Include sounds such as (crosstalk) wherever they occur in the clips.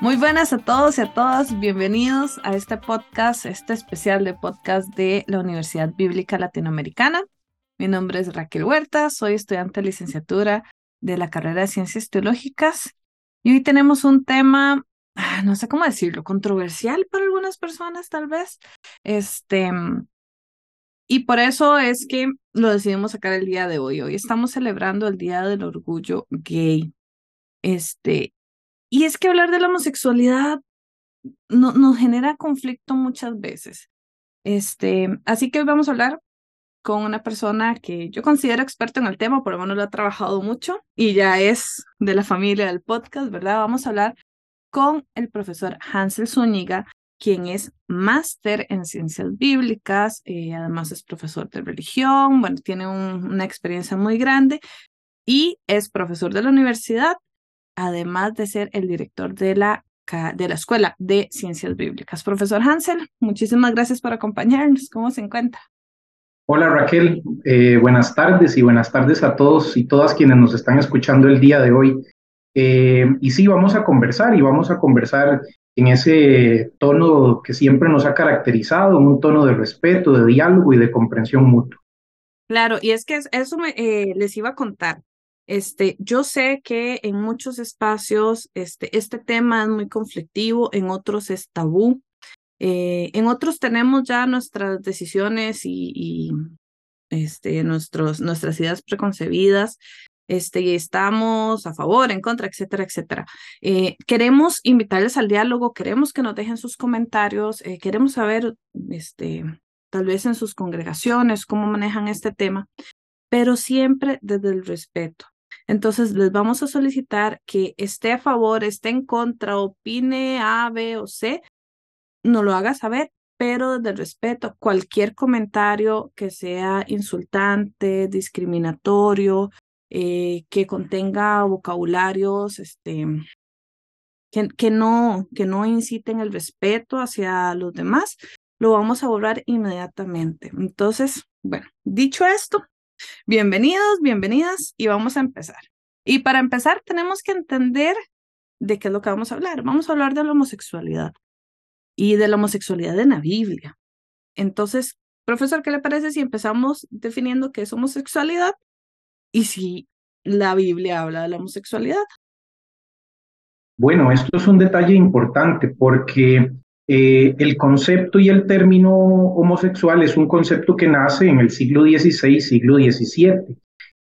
Muy buenas a todos y a todas, bienvenidos a este podcast, este especial de podcast de la Universidad Bíblica Latinoamericana. Mi nombre es Raquel Huerta, soy estudiante de licenciatura de la carrera de Ciencias Teológicas y hoy tenemos un tema, ah, no sé cómo decirlo, controversial para algunas personas tal vez. Este, y por eso es que lo decidimos sacar el día de hoy. Hoy estamos celebrando el Día del Orgullo Gay. Este, y es que hablar de la homosexualidad no, nos genera conflicto muchas veces. Este, así que hoy vamos a hablar con una persona que yo considero experto en el tema, por lo menos lo ha trabajado mucho y ya es de la familia del podcast, ¿verdad? Vamos a hablar con el profesor Hansel Zúñiga, quien es máster en ciencias bíblicas, eh, además es profesor de religión, bueno, tiene una experiencia muy grande y es profesor de la universidad además de ser el director de la, de la Escuela de Ciencias Bíblicas. Profesor Hansel, muchísimas gracias por acompañarnos. ¿Cómo se encuentra? Hola Raquel, eh, buenas tardes y buenas tardes a todos y todas quienes nos están escuchando el día de hoy. Eh, y sí, vamos a conversar y vamos a conversar en ese tono que siempre nos ha caracterizado, un tono de respeto, de diálogo y de comprensión mutua. Claro, y es que eso me, eh, les iba a contar. Este, yo sé que en muchos espacios este, este tema es muy conflictivo, en otros es tabú, eh, en otros tenemos ya nuestras decisiones y, este, nuestros, nuestras ideas preconcebidas, este, y estamos a favor, en contra, etcétera, etcétera. Eh, queremos invitarles al diálogo, queremos que nos dejen sus comentarios, eh, queremos saber, este, tal vez en sus congregaciones, cómo manejan este tema, pero siempre desde el respeto. Entonces les vamos a solicitar que esté a favor, esté en contra, opine A, B o C, no lo haga saber, pero desde el respeto, cualquier comentario que sea insultante, discriminatorio, eh, que contenga vocabularios, este, que, no, que no inciten el respeto hacia los demás, lo vamos a borrar inmediatamente. Entonces, bueno, dicho esto, Bienvenidos, bienvenidas y vamos a empezar. Y para empezar tenemos que entender de qué es lo que vamos a hablar. Vamos a hablar de la homosexualidad y de la homosexualidad en la Biblia. Entonces, profesor, ¿qué le parece si empezamos definiendo qué es homosexualidad y si la Biblia habla de la homosexualidad? Bueno, esto es un detalle importante porque eh, el concepto y el término homosexual es un concepto que nace en el siglo XVI, siglo XVII.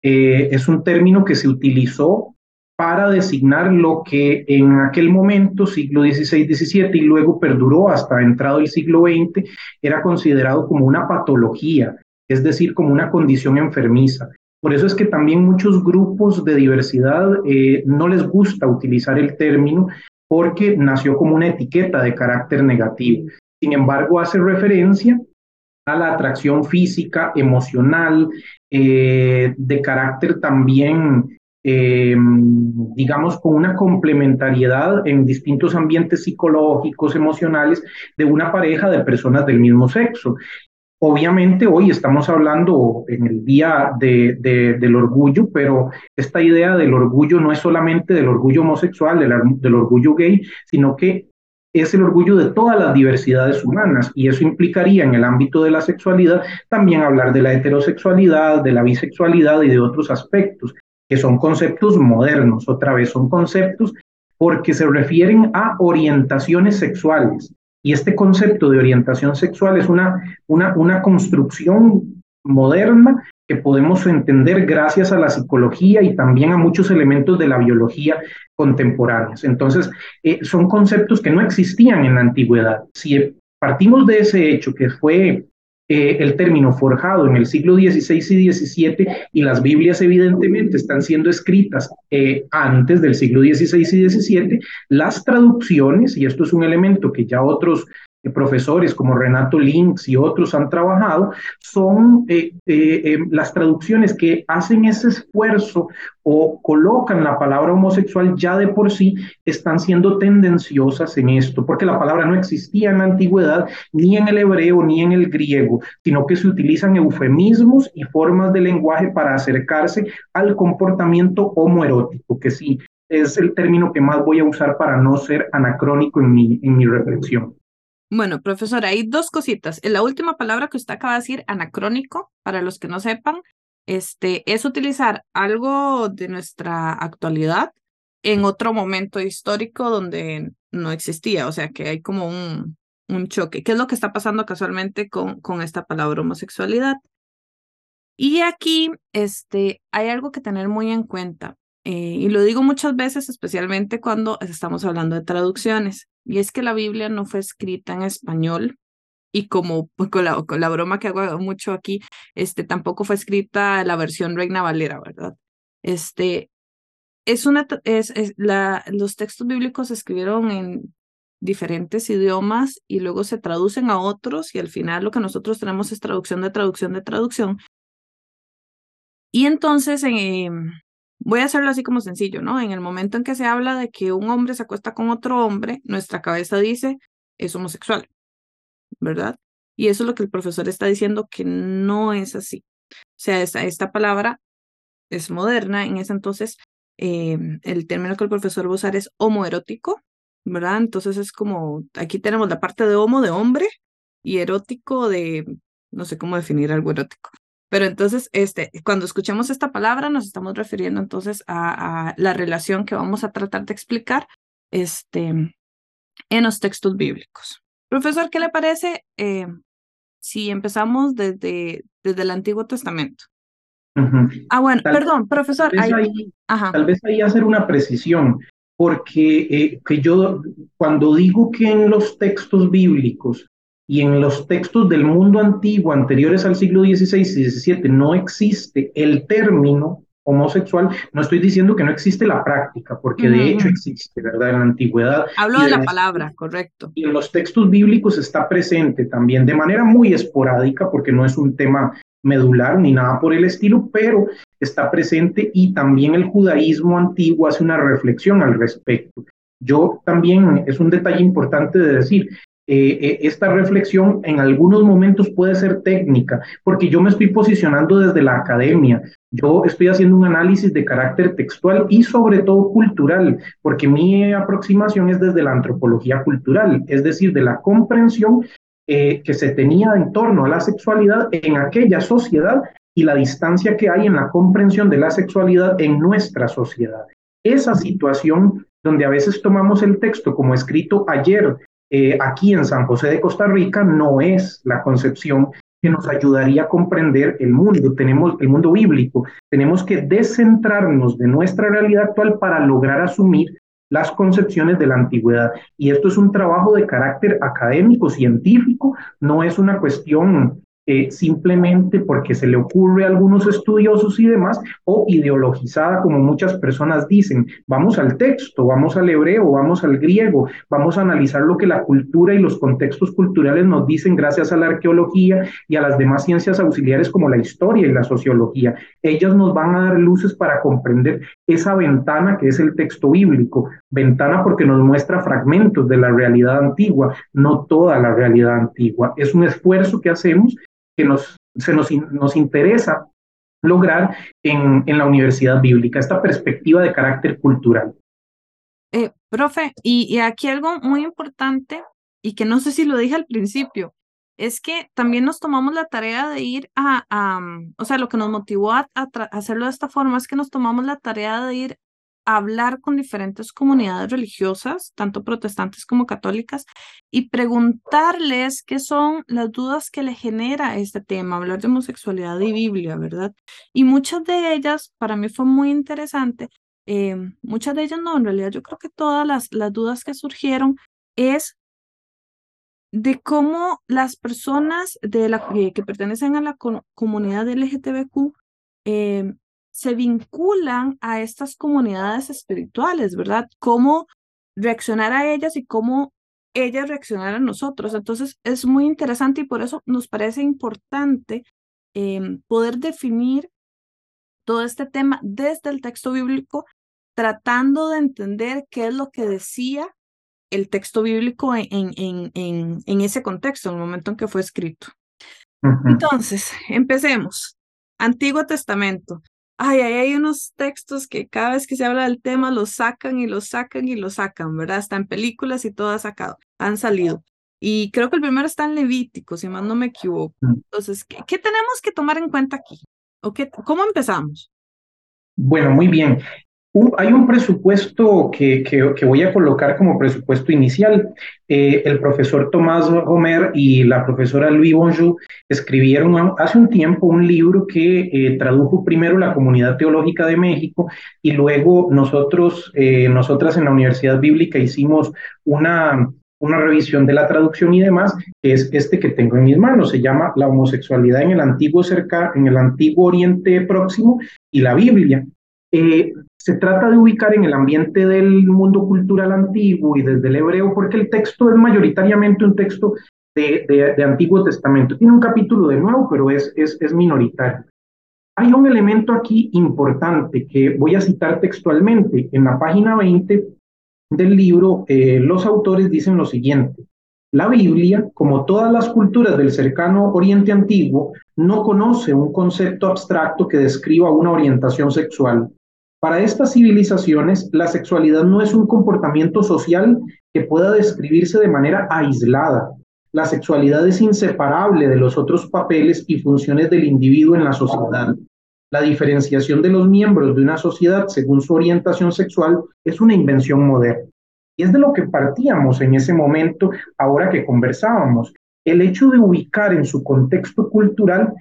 Eh, es un término que se utilizó para designar lo que en aquel momento, siglo XVI, XVII, y luego perduró hasta entrado el siglo XX, era considerado como una patología, es decir, como una condición enfermiza. Por eso es que también muchos grupos de diversidad eh, no les gusta utilizar el término porque nació como una etiqueta de carácter negativo. Sin embargo, hace referencia a la atracción física, emocional, eh, de carácter también, eh, digamos, con una complementariedad en distintos ambientes psicológicos, emocionales, de una pareja de personas del mismo sexo. Obviamente hoy estamos hablando en el día de, del orgullo, pero esta idea del orgullo no es solamente del orgullo homosexual, del, del orgullo gay, sino que es el orgullo de todas las diversidades humanas. Y eso implicaría en el ámbito de la sexualidad también hablar de la heterosexualidad, de la bisexualidad y de otros aspectos, que son conceptos modernos, otra vez son conceptos porque se refieren a orientaciones sexuales, y este concepto de orientación sexual es una, una, una construcción moderna que podemos entender gracias a la psicología y también a muchos elementos de la biología contemporáneas. Entonces, eh, son conceptos que no existían en la antigüedad. Si partimos de ese hecho que fue eh, el término forjado en el siglo XVI y XVII y las Biblias evidentemente están siendo escritas eh, antes del siglo XVI y XVII, las traducciones, y esto es un elemento que ya otros profesores como Renato Links y otros han trabajado, son eh, eh, eh, las traducciones que hacen ese esfuerzo o colocan la palabra homosexual ya de por sí, están siendo tendenciosas en esto, porque la palabra no existía en la antigüedad, ni en el hebreo, ni en el griego, sino que se utilizan eufemismos y formas de lenguaje para acercarse al comportamiento homoerótico, que sí es el término que más voy a usar para no ser anacrónico en mi, en mi reflexión. Bueno, profesor, hay dos cositas. La última palabra que usted acaba de decir, anacrónico, para los que no sepan, este, es utilizar algo de nuestra actualidad en otro momento histórico donde no existía, o sea que hay como un, un choque. ¿Qué es lo que está pasando casualmente con, con esta palabra homosexualidad? Y aquí este, hay algo que tener muy en cuenta, eh, y lo digo muchas veces, especialmente cuando estamos hablando de traducciones. Y es que la Biblia no fue escrita en español y como (laughs) con la, con la broma que hago mucho aquí, este, tampoco fue escrita la versión Reina Valera, ¿verdad? Este, es una, es, es la, los textos bíblicos se escribieron en diferentes idiomas y luego se traducen a otros y al final lo que nosotros tenemos es traducción de traducción de traducción. Y entonces, eh, Voy a hacerlo así como sencillo, ¿no? En el momento en que se habla de que un hombre se acuesta con otro hombre, nuestra cabeza dice es homosexual, ¿verdad? Y eso es lo que el profesor está diciendo que no es así. O sea, esta, palabra es moderna, en ese entonces eh, el término que el profesor va a usar es homoerótico, ¿verdad? Entonces es como, aquí tenemos la parte de homo de hombre y erótico de, no sé cómo definir algo erótico. Pero entonces, este, cuando escuchemos esta palabra, nos estamos refiriendo entonces a, la relación que vamos a tratar de explicar este, en los textos bíblicos. Profesor, ¿qué le parece eh, si empezamos desde, desde el Antiguo Testamento? Ah, bueno, perdón, profesor. Tal vez, ahí, tal vez ahí hacer una precisión, porque eh, que yo cuando digo que en los textos bíblicos y en los textos del mundo antiguo anteriores al siglo XVI y XVII no existe el término homosexual, no estoy diciendo que no existe la práctica, porque de hecho existe, ¿verdad? En la antigüedad. Hablo de, la palabra, correcto. Y en los textos bíblicos está presente también de manera muy esporádica, porque no es un tema medular ni nada por el estilo, pero está presente y también el judaísmo antiguo hace una reflexión al respecto. Yo también, es un detalle importante de decir, eh, eh, esta reflexión en algunos momentos puede ser técnica, porque yo me estoy posicionando desde la academia, yo estoy haciendo un análisis de carácter textual y sobre todo cultural, porque mi aproximación es desde la antropología cultural, es decir, de la comprensión eh, que se tenía en torno a la sexualidad en aquella sociedad y la distancia que hay en la comprensión de la sexualidad en nuestra sociedad. Esa situación donde a veces tomamos el texto como escrito ayer eh, aquí en San José de Costa Rica no es la concepción que nos ayudaría a comprender el mundo, tenemos el mundo bíblico, tenemos que descentrarnos de nuestra realidad actual para lograr asumir las concepciones de la antigüedad. Y esto es un trabajo de carácter académico, científico, no es una cuestión eh, simplemente porque se le ocurre a algunos estudiosos y demás, o ideologizada, como muchas personas dicen. Vamos al texto, vamos al hebreo, vamos al griego, vamos a analizar lo que la cultura y los contextos culturales nos dicen gracias a la arqueología y a las demás ciencias auxiliares como la historia y la sociología. Ellas nos van a dar luces para comprender esa ventana que es el texto bíblico, ventana porque nos muestra fragmentos de la realidad antigua, no toda la realidad antigua. Es un esfuerzo que hacemos que nos, se nos, nos interesa lograr en, en, la universidad bíblica, esta perspectiva de carácter cultural. Eh, profe, y, y, aquí algo muy importante, y que no sé si lo dije al principio, es que también nos tomamos la tarea de ir a, a o sea, lo que nos motivó a, a hacerlo de esta forma es que nos tomamos la tarea de ir hablar con diferentes comunidades religiosas, tanto protestantes como católicas, y preguntarles qué son las dudas que le genera este tema, hablar de homosexualidad y Biblia, ¿verdad? Y muchas de ellas, para mí fue muy interesante, eh, muchas de ellas no, en realidad yo creo que todas las, las dudas que surgieron es de cómo las personas de la, que pertenecen a la comunidad LGTBQ eh, se vinculan a estas comunidades espirituales, ¿verdad? Cómo reaccionar a ellas y cómo ellas reaccionar a nosotros. Entonces, es muy interesante y por eso nos parece importante em, poder definir todo este tema desde el texto bíblico, tratando de entender qué es lo que decía el texto bíblico en, en, en, en ese contexto, en el momento en que fue escrito. Entonces, empecemos. Antiguo Testamento. Ay, ay, hay unos textos que cada vez que se habla del tema los sacan y los sacan y los sacan, ¿verdad? Está en películas y todo ha sacado, han salido. Y creo que el primero está en Levítico, si más no me equivoco. Mm. Entonces, ¿qué, qué tenemos que tomar en cuenta aquí? ¿O qué, ¿Cómo empezamos? Bueno, muy bien hay un presupuesto que, que, voy a colocar como presupuesto inicial. Eh, el profesor Tomás Homer y la profesora Louis Bonjour escribieron hace un tiempo un libro que eh, tradujo primero la Comunidad Teológica de México y luego nosotros, eh, nosotras en la Universidad Bíblica hicimos una, una revisión de la traducción y demás, que es este que tengo en mis manos. Se llama La homosexualidad en el antiguo cerca, en el antiguo Oriente Próximo y la Biblia. Eh, se trata de ubicar en el ambiente del mundo cultural antiguo y desde el hebreo, porque el texto es mayoritariamente un texto de, Antiguo Testamento. Tiene un capítulo de nuevo, pero es, es, es, minoritario. Hay un elemento aquí importante que voy a citar textualmente. En la página 20 del libro, eh, los autores dicen lo siguiente. La Biblia, como todas las culturas del cercano Oriente Antiguo, no conoce un concepto abstracto que describa una orientación sexual. Para estas civilizaciones, la sexualidad no es un comportamiento social que pueda describirse de manera aislada. La sexualidad es inseparable de los otros papeles y funciones del individuo en la sociedad. La diferenciación de los miembros de una sociedad según su orientación sexual es una invención moderna. Y es de lo que partíamos en ese momento, ahora que conversábamos. El hecho de ubicar en su contexto cultural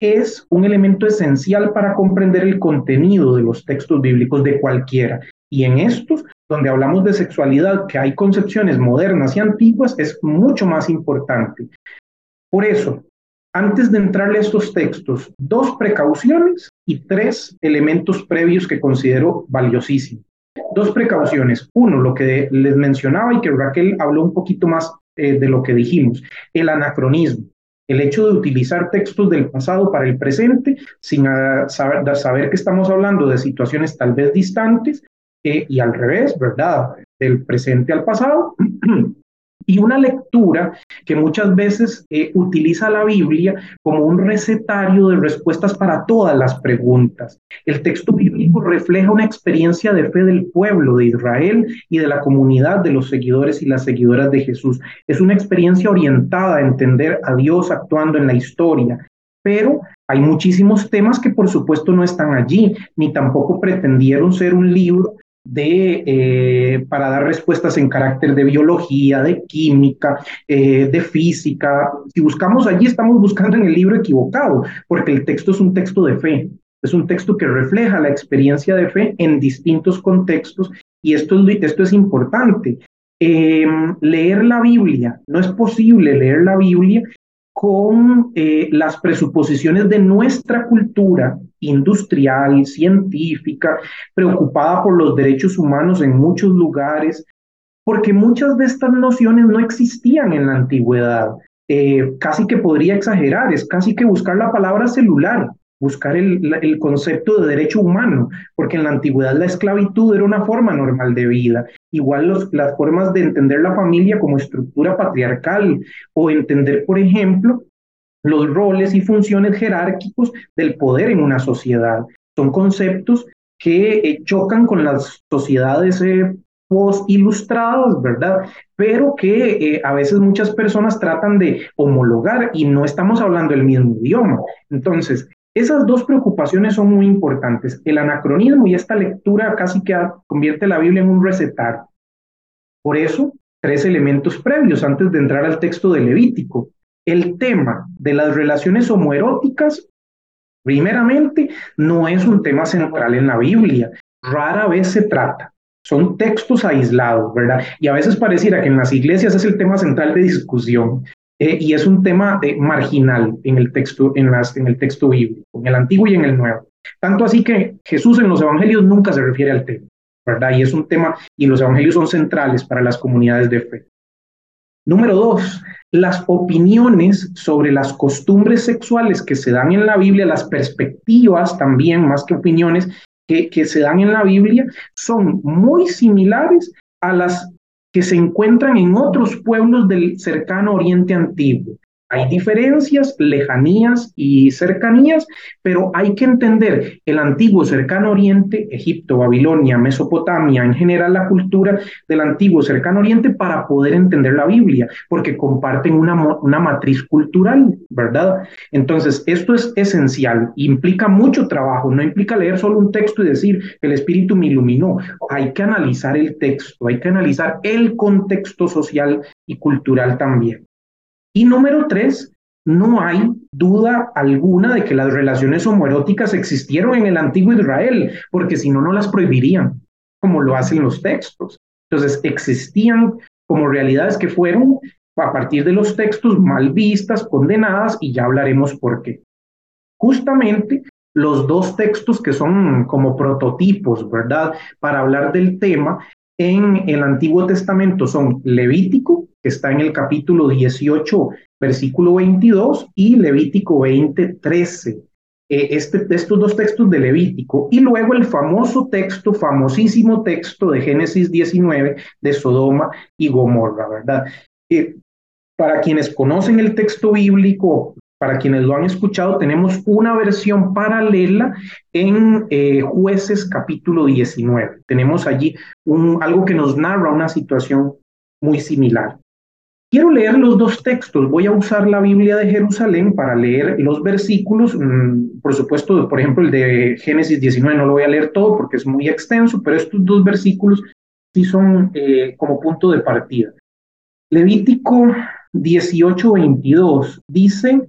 es un elemento esencial para comprender el contenido de los textos bíblicos de cualquiera. Y en estos, donde hablamos de sexualidad, que hay concepciones modernas y antiguas, es mucho más importante. Por eso, antes de entrarle a estos textos, dos precauciones y tres elementos previos que considero valiosísimos. Dos precauciones. Uno, lo que les mencionaba y que Raquel habló un poquito más eh, de lo que dijimos, el anacronismo el hecho de utilizar textos del pasado para el presente sin ah, saber, que estamos hablando de situaciones tal vez distantes eh, y al revés, ¿verdad? Del presente al pasado. (clears throat) y una lectura que muchas veces eh, utiliza la Biblia como un recetario de respuestas para todas las preguntas. El texto bíblico refleja una experiencia de fe del pueblo de Israel y de la comunidad de los seguidores y las seguidoras de Jesús. Es una experiencia orientada a entender a Dios actuando en la historia, pero hay muchísimos temas que por supuesto no están allí, ni tampoco pretendieron ser un libro de, eh, para dar respuestas en carácter de biología, de química, eh, de física. Si buscamos allí, estamos buscando en el libro equivocado, porque el texto es un texto de fe, es un texto que refleja la experiencia de fe en distintos contextos y esto, esto es importante. Em, leer la Biblia, no es posible leer la Biblia con eh, las presuposiciones de nuestra cultura industrial, científica, preocupada por los derechos humanos en muchos lugares, porque muchas de estas nociones no existían en la antigüedad. Eh, casi que podría exagerar, es casi que buscar la palabra celular, buscar el, el, concepto de derecho humano, porque en la antigüedad la esclavitud era una forma normal de vida. Igual los, las formas de entender la familia como estructura patriarcal o entender, por ejemplo, los roles y funciones jerárquicos del poder en una sociedad. Son conceptos que eh, chocan con las sociedades eh, post-ilustradas, ¿verdad? Pero que eh, a veces muchas personas tratan de homologar y no estamos hablando el mismo idioma. Entonces, esas dos preocupaciones son muy importantes. El anacronismo y esta lectura casi que convierte la Biblia en un recetar. Por eso, tres elementos previos antes de entrar al texto de Levítico. El tema de las relaciones homoeróticas, primeramente, no es un tema central en la Biblia. Rara vez se trata. Son textos aislados, ¿verdad? Y a veces pareciera que en las iglesias es el tema central de discusión. Eh, y es un tema marginal en el, texto, en, las, en el texto bíblico, en el Antiguo y en el Nuevo. Tanto así que Jesús en los Evangelios nunca se refiere al tema, ¿verdad? Y es un tema, y los Evangelios son centrales para las comunidades de fe. Número dos, las opiniones sobre las costumbres sexuales que se dan en la Biblia, las perspectivas también, más que opiniones, que, que se dan en la Biblia, son muy similares a las que se encuentran en otros pueblos del cercano Oriente Antiguo. Hay diferencias, lejanías y cercanías, pero hay que entender el antiguo cercano oriente, Egipto, Babilonia, Mesopotamia, en general la cultura del antiguo cercano oriente para poder entender la Biblia, porque comparten una, una matriz cultural, ¿verdad? Entonces, esto es esencial, implica mucho trabajo, no implica leer solo un texto y decir, el Espíritu me iluminó. Hay que analizar el texto, hay que analizar el contexto social y cultural también. Y número tres, no hay duda alguna de que las relaciones homoeróticas existieron en el antiguo Israel, porque si no, no las prohibirían, como lo hacen los textos. Entonces, existían como realidades que fueron a partir de los textos mal vistas, condenadas, y ya hablaremos por qué. Justamente los dos textos que son como prototipos, ¿verdad? Para hablar del tema en el Antiguo Testamento son Levítico, que está en el capítulo 18, versículo 22, y Levítico 20, 13. Eh, este, estos dos textos de Levítico y luego el famoso texto, famosísimo texto de Génesis 19 de Sodoma y Gomorra, ¿verdad? Eh, para quienes conocen el texto bíblico, para quienes lo han escuchado, tenemos una versión paralela en eh, Jueces capítulo 19. Tenemos allí algo que nos narra una situación muy similar. Quiero leer los dos textos. Voy a usar la Biblia de Jerusalén para leer los versículos. Mm, por supuesto, por ejemplo, el de Génesis 19 no lo voy a leer todo porque es muy extenso, pero estos dos versículos sí son eh, como punto de partida. Levítico 18:22 dice,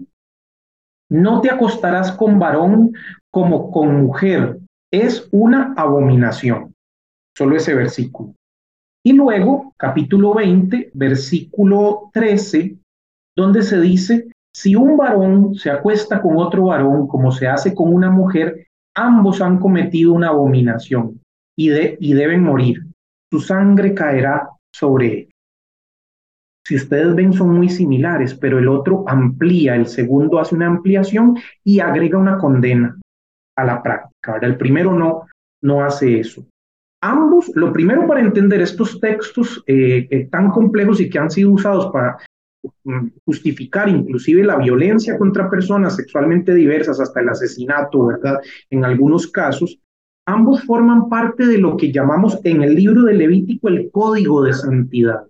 no te acostarás con varón como con mujer. Es una abominación. Solo ese versículo. Y luego, capítulo 20, versículo 13, donde se dice, si un varón se acuesta con otro varón como se hace con una mujer, ambos han cometido una abominación y, y deben morir. Su sangre caerá sobre él si ustedes ven, son muy similares, pero el otro amplía, el segundo hace una ampliación y agrega una condena a la práctica. El primero no, no hace eso. Ambos, lo primero para entender estos textos eh, eh, tan complejos y que han sido usados para mm, justificar inclusive la violencia contra personas sexualmente diversas hasta el asesinato, ¿verdad? En algunos casos, ambos forman parte de lo que llamamos en el libro de Levítico el código de santidad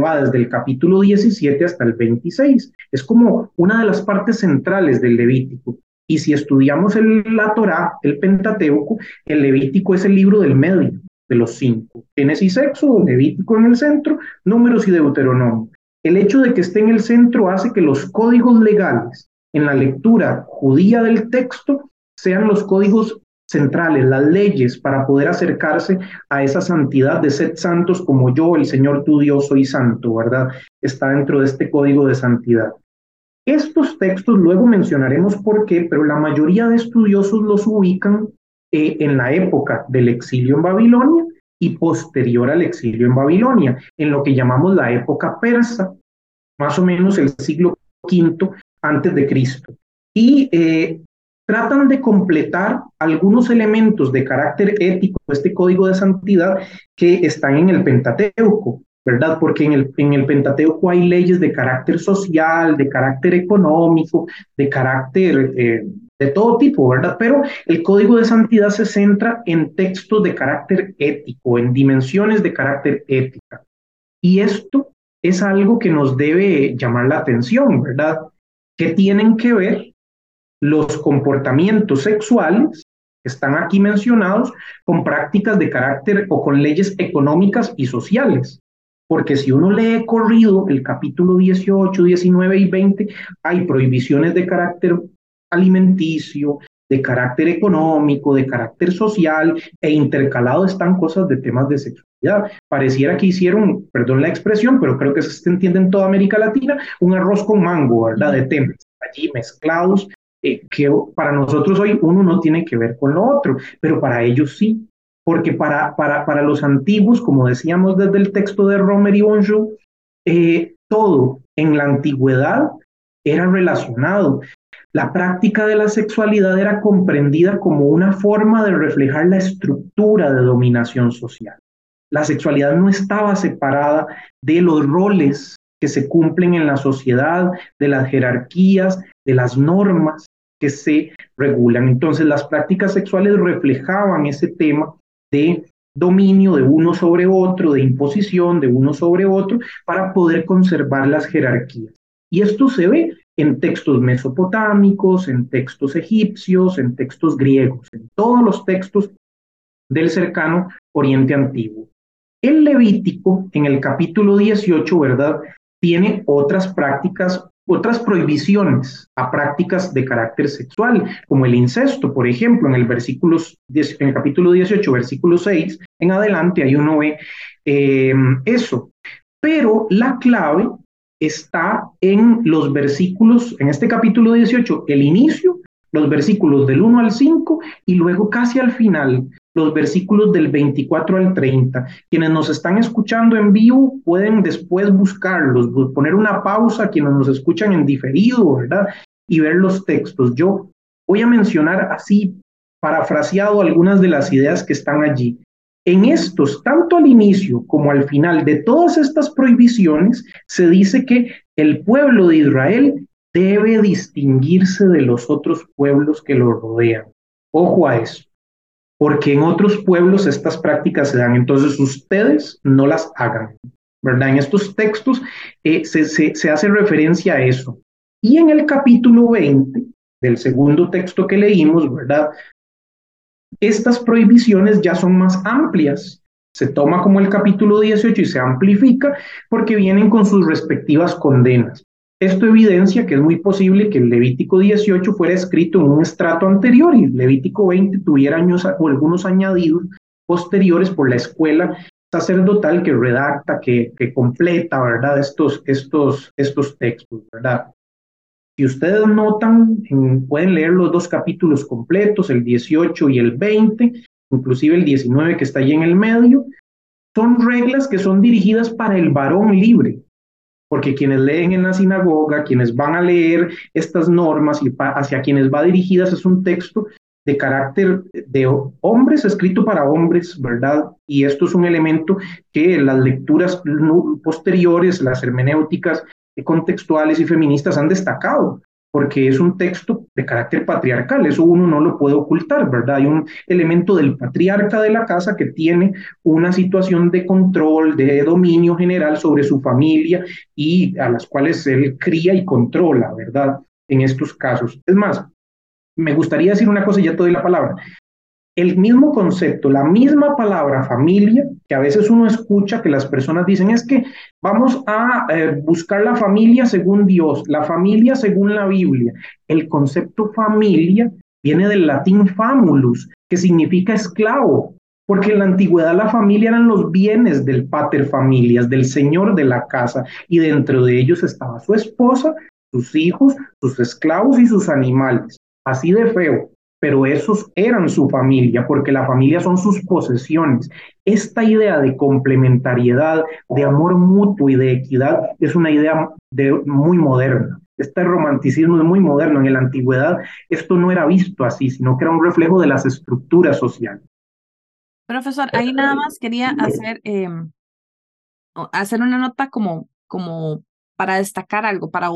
va desde el capítulo 17 hasta el 26. Es como una de las partes centrales del Levítico. Y si estudiamos el, la Torá, el Pentateuco, el Levítico es el libro del medio de los cinco. Génesis, Éxodo, Levítico en el centro, Números y Deuteronomio. El hecho de que esté en el centro hace que los códigos legales en la lectura judía del texto sean los códigos centrales, las leyes para poder acercarse a esa santidad de ser santos como yo, el Señor tu Dios, soy santo, ¿verdad? Está dentro de este código de santidad. Estos textos luego mencionaremos por qué, pero la mayoría de estudiosos los ubican eh, en la época del exilio en Babilonia y posterior al exilio en Babilonia, en lo que llamamos la época persa, más o menos el siglo V antes de Cristo. Y eh, tratan de completar algunos elementos de carácter ético de este código de santidad que están en el Pentateuco, ¿verdad? Porque en el, en el Pentateuco hay leyes de carácter social, de carácter económico, de carácter eh, de todo tipo, ¿verdad? Pero el código de santidad se centra en textos de carácter ético, en dimensiones de carácter ética. Y esto es algo que nos debe llamar la atención, ¿verdad? Que tienen que ver los comportamientos sexuales están aquí mencionados con prácticas de carácter o con leyes económicas y sociales. Porque si uno lee corrido el capítulo 18, 19 y 20, hay prohibiciones de carácter alimenticio, de carácter económico, de carácter social, e intercalado están cosas de temas de sexualidad. Pareciera que hicieron, perdón la expresión, pero creo que se entiende en toda América Latina, un arroz con mango, ¿verdad? De temas allí mezclados eh, que para nosotros hoy uno no tiene que ver con lo otro, pero para ellos sí, porque para, para, para los antiguos, como decíamos desde el texto de Romer y Bonjour, eh, todo en la antigüedad era relacionado. La práctica de la sexualidad era comprendida como una forma de reflejar la estructura de dominación social. La sexualidad no estaba separada de los roles que se cumplen en la sociedad, de las jerarquías, de las normas que se regulan. Entonces las prácticas sexuales reflejaban ese tema de dominio de uno sobre otro, de imposición de uno sobre otro, para poder conservar las jerarquías. Y esto se ve en textos mesopotámicos, en textos egipcios, en textos griegos, en todos los textos del cercano Oriente Antiguo. El Levítico, en el capítulo 18, ¿verdad? Tiene otras prácticas, otras prohibiciones a prácticas de carácter sexual, como el incesto, por ejemplo, en el, versículo, en el capítulo 18, versículo 6, en adelante, ahí uno ve eh, eso. Pero la clave está en los versículos, en este capítulo 18, el inicio, los versículos del 1 al 5 y luego casi al final, los versículos del 24 al 30. Quienes nos están escuchando en vivo pueden después buscarlos, poner una pausa, quienes nos escuchan en diferido, ¿verdad? Y ver los textos. Yo voy a mencionar así, parafraseado, algunas de las ideas que están allí. En estos, tanto al inicio como al final de todas estas prohibiciones, se dice que el pueblo de Israel debe distinguirse de los otros pueblos que lo rodean. Ojo a eso, porque en otros pueblos estas prácticas se dan, entonces ustedes no las hagan, ¿verdad? En estos textos eh, se, se hace referencia a eso. Y en el capítulo 20 del segundo texto que leímos, ¿verdad? estas prohibiciones ya son más amplias. Se toma como el capítulo 18 y se amplifica porque vienen con sus respectivas condenas. Esto evidencia que es muy posible que el Levítico 18 fuera escrito en un estrato anterior y Levítico 20 tuviera años o algunos añadidos posteriores por la escuela sacerdotal que redacta, que, que completa, ¿verdad? Estos, estos, estos textos, ¿verdad? Si ustedes notan, pueden leer los dos capítulos completos, el 18 y el 20, inclusive el 19 que está ahí en el medio, son reglas que son dirigidas para el varón libre, porque quienes leen en la sinagoga, quienes van a leer estas normas y hacia quienes va dirigidas es un texto de carácter de hombres escrito para hombres, ¿verdad? Y esto es un elemento que las lecturas posteriores, las hermenéuticas contextuales y feministas han destacado, porque es un texto de carácter patriarcal, eso uno no lo puede ocultar, ¿verdad? Hay un elemento del patriarca de la casa que tiene una situación de control, de dominio general sobre su familia y a las cuales él cría y controla, ¿verdad? En estos casos. Es más, me gustaría decir una cosa y ya te doy la palabra el mismo concepto, la misma palabra familia, que a veces uno escucha que las personas dicen es que vamos a eh, buscar la familia según Dios, la familia según la Biblia. El concepto familia viene del latín famulus, que significa esclavo, porque en la antigüedad la familia eran los bienes del pater familias, del señor de la casa, y dentro de ellos estaba su esposa, sus hijos, sus esclavos y sus animales. Así de feo pero esos eran su familia, porque la familia son sus posesiones. Esta idea de complementariedad, de amor mutuo y de equidad es una idea de, muy moderna. Este romanticismo es muy moderno. En la antigüedad esto no era visto así, sino que era un reflejo de las estructuras sociales. Profesor, ahí nada más quería hacer, em, hacer una nota como, como para destacar algo, para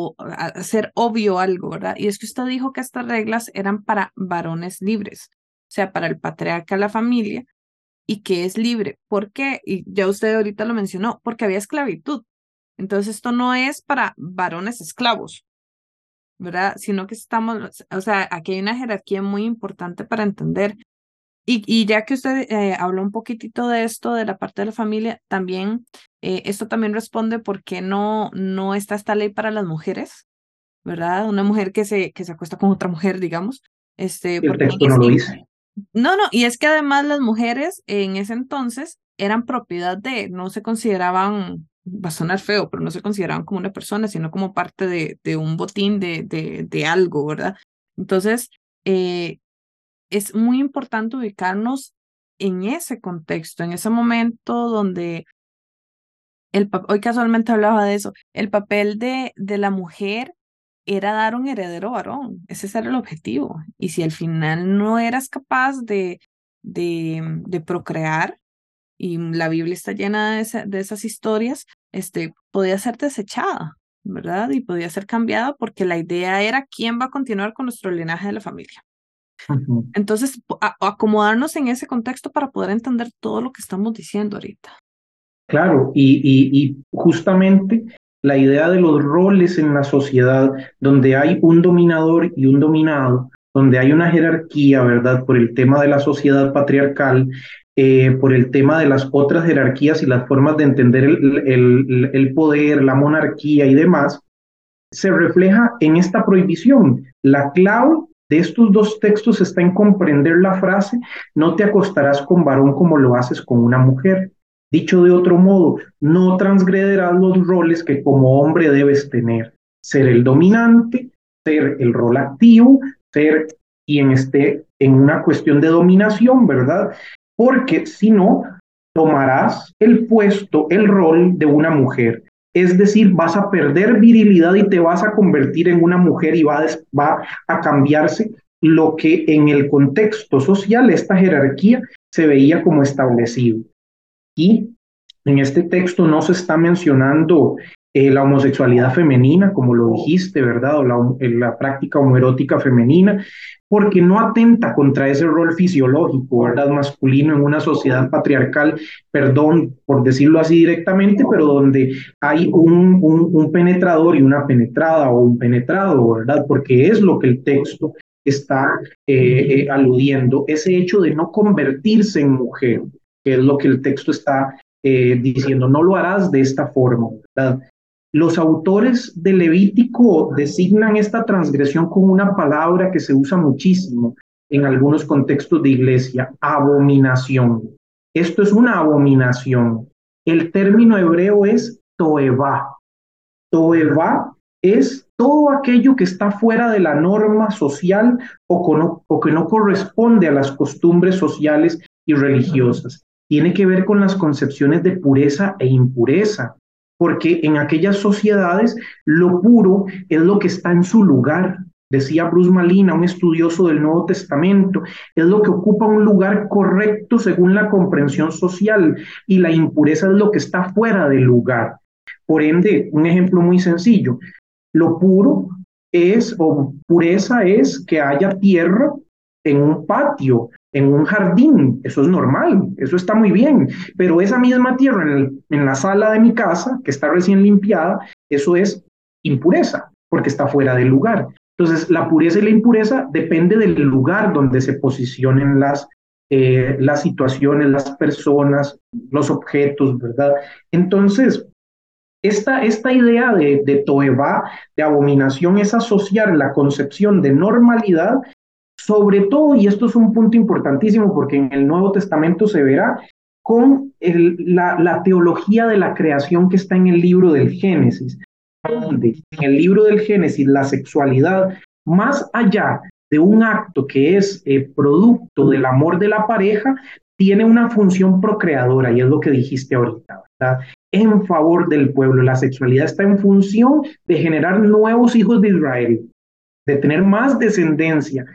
hacer obvio algo, ¿verdad? Y es que usted dijo que estas reglas eran para varones libres, o sea, para el patriarca la familia, y que es libre. ¿Por qué? Y ya usted ahorita lo mencionó, porque había esclavitud. Entonces esto no es para varones esclavos, ¿verdad? Sino que estamos, o sea, aquí hay una jerarquía muy importante para entender. Y, y ya que usted eh, habló un poquitito de esto, de la parte de la familia, también eh, esto también responde por qué no, no está esta ley para las mujeres, ¿verdad? Una mujer que se, que se acuesta con otra mujer, digamos. Este, El texto no lo dice. No, no, y es que además las mujeres en ese entonces eran propiedad de, no se consideraban, va a sonar feo, pero no se consideraban como una persona, sino como parte de, de un botín de, de, de algo, ¿verdad? Entonces, eh, es muy importante ubicarnos en ese contexto, en ese momento donde hoy casualmente hablaba de eso, el papel de, de la mujer era dar un heredero varón, ese era el objetivo. Y si al final no eras capaz de, de, de procrear, y la Biblia está llena de, de esas historias, este, podía ser desechada, ¿verdad? Y podía ser cambiada porque la idea era quién va a continuar con nuestro linaje de la familia. Entonces, acomodarnos en ese contexto para poder entender todo lo que estamos diciendo ahorita. Claro, y, y, justamente la idea de los roles en la sociedad, donde hay un dominador y un dominado, donde hay una jerarquía, ¿verdad? Por el tema de la sociedad patriarcal, eh, por el tema de las otras jerarquías y las formas de entender el, el, poder, la monarquía y demás, se refleja en esta prohibición. La clave de estos dos textos está en comprender la frase, no te acostarás con varón como lo haces con una mujer. Dicho de otro modo, no transgrederás los roles que como hombre debes tener. Ser el dominante, ser el rol activo, ser y en este en una cuestión de dominación, ¿verdad? Porque si no tomarás el puesto, el rol de una mujer. Es decir, vas a perder virilidad y te vas a convertir en una mujer y va va a cambiarse lo que en el contexto social, esta jerarquía, se veía como establecido. Y en este texto no se está mencionando eh, la homosexualidad femenina, como lo dijiste, ¿verdad? O la, eh, la, práctica homoerótica femenina, porque no atenta contra ese rol fisiológico, ¿verdad? Masculino en una sociedad patriarcal, perdón por decirlo así directamente, pero donde hay un, un, penetrador y una penetrada o un penetrado, ¿verdad? Porque es lo que el texto está eh, aludiendo, ese hecho de no convertirse en mujer, que es lo que el texto está eh, diciendo, no lo harás de esta forma. Los autores de Levítico designan esta transgresión con una palabra que se usa muchísimo en algunos contextos de iglesia, abominación. Esto es una abominación. El término hebreo es toeva. Toeva es todo aquello que está fuera de la norma social o, o que no corresponde a las costumbres sociales y religiosas tiene que ver con las concepciones de pureza e impureza, porque en aquellas sociedades lo puro es lo que está en su lugar. Decía Bruce Malina, un estudioso del Nuevo Testamento, es lo que ocupa un lugar correcto según la comprensión social y la impureza es lo que está fuera del lugar. Por ende, un ejemplo muy sencillo, lo puro es, o pureza es que haya tierra en un patio, en un jardín, eso es normal, eso está muy bien, pero esa misma tierra en, la sala de mi casa, que está recién limpiada, eso es impureza, porque está fuera del lugar. Entonces, la pureza y la impureza depende del lugar donde se posicionen las, eh, las situaciones, las personas, los objetos, ¿verdad? Entonces, esta, esta idea de, de de abominación, es asociar la concepción de normalidad sobre todo, y esto es un punto importantísimo porque en el Nuevo Testamento se verá, con la, teología de la creación que está en el libro del Génesis, donde en el libro del Génesis la sexualidad, más allá de un acto que es eh, producto del amor de la pareja, tiene una función procreadora, y es lo que dijiste ahorita, ¿verdad? En favor del pueblo. La sexualidad está en función de generar nuevos hijos de Israel, de tener más descendencia.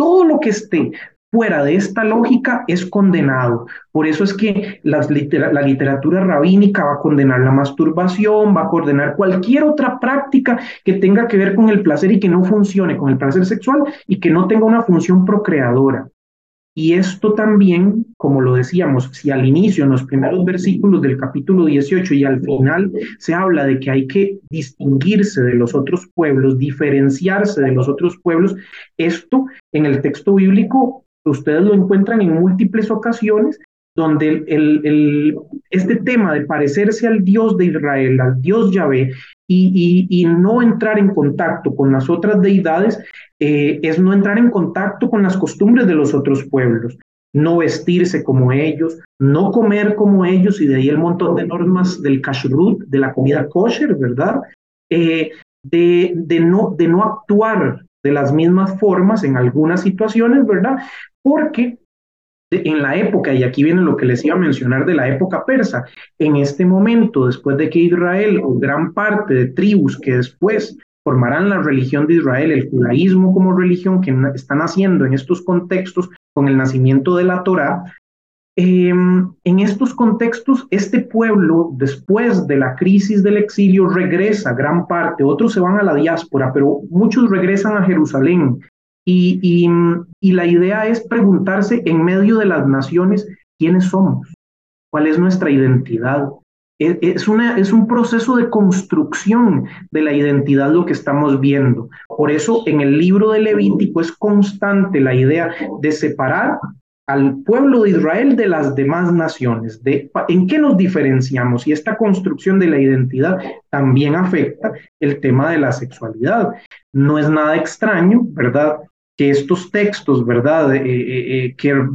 Todo lo que esté fuera de esta lógica es condenado. Por eso es que la literatura rabínica va a condenar la masturbación, va a condenar cualquier otra práctica que tenga que ver con el placer y que no funcione con el placer sexual y que no tenga una función procreadora. Y esto también, como lo decíamos, si al inicio, en los primeros versículos del capítulo 18 y al final se habla de que hay que distinguirse de los otros pueblos, diferenciarse de los otros pueblos, esto en el texto bíblico ustedes lo encuentran en múltiples ocasiones donde el, este tema de parecerse al Dios de Israel, al Dios Yahvé, y, no entrar en contacto con las otras deidades, eh, es no entrar en contacto con las costumbres de los otros pueblos, no vestirse como ellos, no comer como ellos, y de ahí el montón de normas del kashrut, de la comida kosher, ¿verdad? Eh, de, de, no, de no actuar de las mismas formas en algunas situaciones, ¿verdad? Porque en la época, y aquí viene lo que les iba a mencionar de la época persa, en este momento, después de que Israel o gran parte de tribus que después formarán la religión de Israel, el judaísmo como religión que están haciendo en estos contextos con el nacimiento de la Torá, em, en estos contextos, este pueblo, después de la crisis del exilio, regresa gran parte, otros se van a la diáspora, pero muchos regresan a Jerusalén. Y, la idea es preguntarse en medio de las naciones quiénes somos, cuál es nuestra identidad, es, una, es un proceso de construcción de la identidad lo que estamos viendo. Por eso en el libro de Levítico es constante la idea de separar al pueblo de Israel de las demás naciones, de en qué nos diferenciamos y esta construcción de la identidad también afecta el tema de la sexualidad. No es nada extraño, ¿verdad? Que estos textos, ¿verdad? Eh, eh, eh, que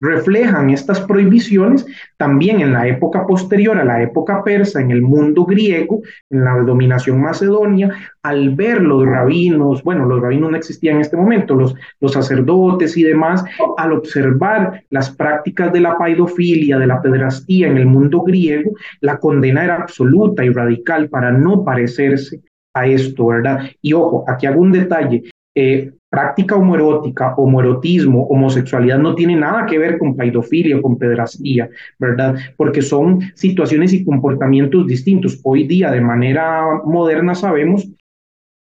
reflejan estas prohibiciones también en la época posterior a la época persa, en el mundo griego, en la dominación macedonia, al ver los rabinos, bueno, los rabinos no existían en este momento, los, los sacerdotes y demás, al observar las prácticas de la paidofilia, de la pedrastía en el mundo griego, la condena era absoluta y radical para no parecerse a esto, ¿verdad? Y ojo, aquí hago un detalle. Eh, práctica homoerótica, homoerotismo, homosexualidad no tiene nada que ver con paidofilia, con pedrastía, ¿verdad? Porque son situaciones y comportamientos distintos. Hoy día, de manera moderna, sabemos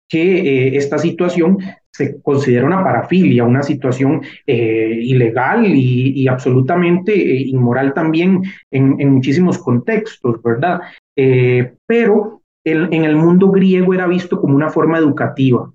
que eh, esta situación se considera una parafilia, una situación eh, ilegal y, absolutamente eh, inmoral también en, muchísimos contextos, ¿verdad? pero en el mundo griego era visto como una forma educativa,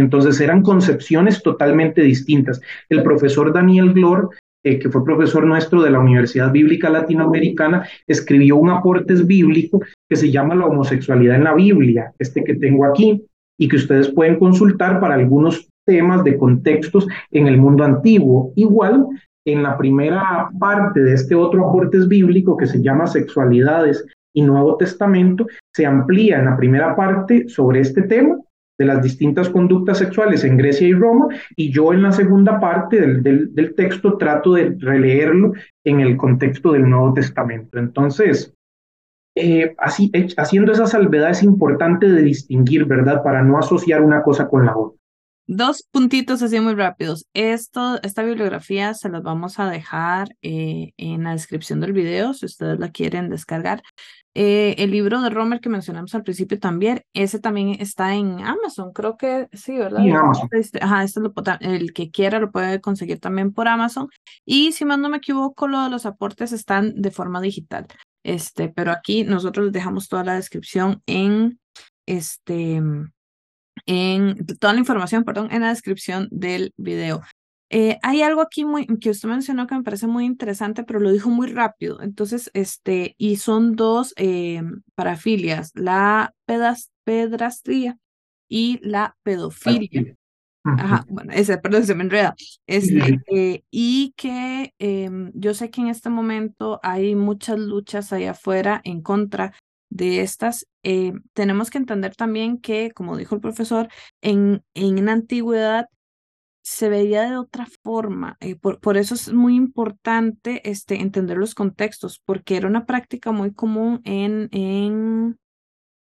entonces eran concepciones totalmente distintas. El profesor Daniel Glor, eh, que fue profesor nuestro de la Universidad Bíblica Latinoamericana, escribió un aportes bíblico que se llama La homosexualidad en la Biblia, este que tengo aquí, y que ustedes pueden consultar para algunos temas de contextos en el mundo antiguo. Igual, en la primera parte de este otro aportes bíblico que se llama Sexualidades y Nuevo Testamento, se amplía en la primera parte sobre este tema de las distintas conductas sexuales en Grecia y Roma, y yo en la segunda parte del, texto trato de releerlo en el contexto del Nuevo Testamento. Entonces, eh, así, haciendo esa salvedad es importante de distinguir, ¿verdad? Para no asociar una cosa con la otra. Dos puntitos así muy rápidos. Esto, esta bibliografía se las vamos a dejar eh, en la descripción del video si ustedes la quieren descargar. Eh, el libro de Romer que mencionamos al principio también, ese también está en Amazon, creo que sí, ¿verdad? Este, ajá, este lo, el que quiera lo puede conseguir también por Amazon. Y si más no me equivoco, lo de los aportes están de forma digital. Este, pero aquí nosotros les dejamos toda la descripción en este en toda la información, perdón, en la descripción del video. Eh, hay algo aquí muy, que usted mencionó que me parece muy interesante, pero lo dijo muy rápido. Entonces, este, y son dos eh, parafilias, la pedrastría y la pedofilia. Ajá, bueno, ese, perdón, se me enreda. Este, eh, y que em, yo sé que en este momento hay muchas luchas allá afuera en contra de estas. tenemos que entender también que, como dijo el profesor, en, en la antigüedad se veía de otra forma. Eh, por, por, eso es muy importante este, entender los contextos, porque era una práctica muy común en, en,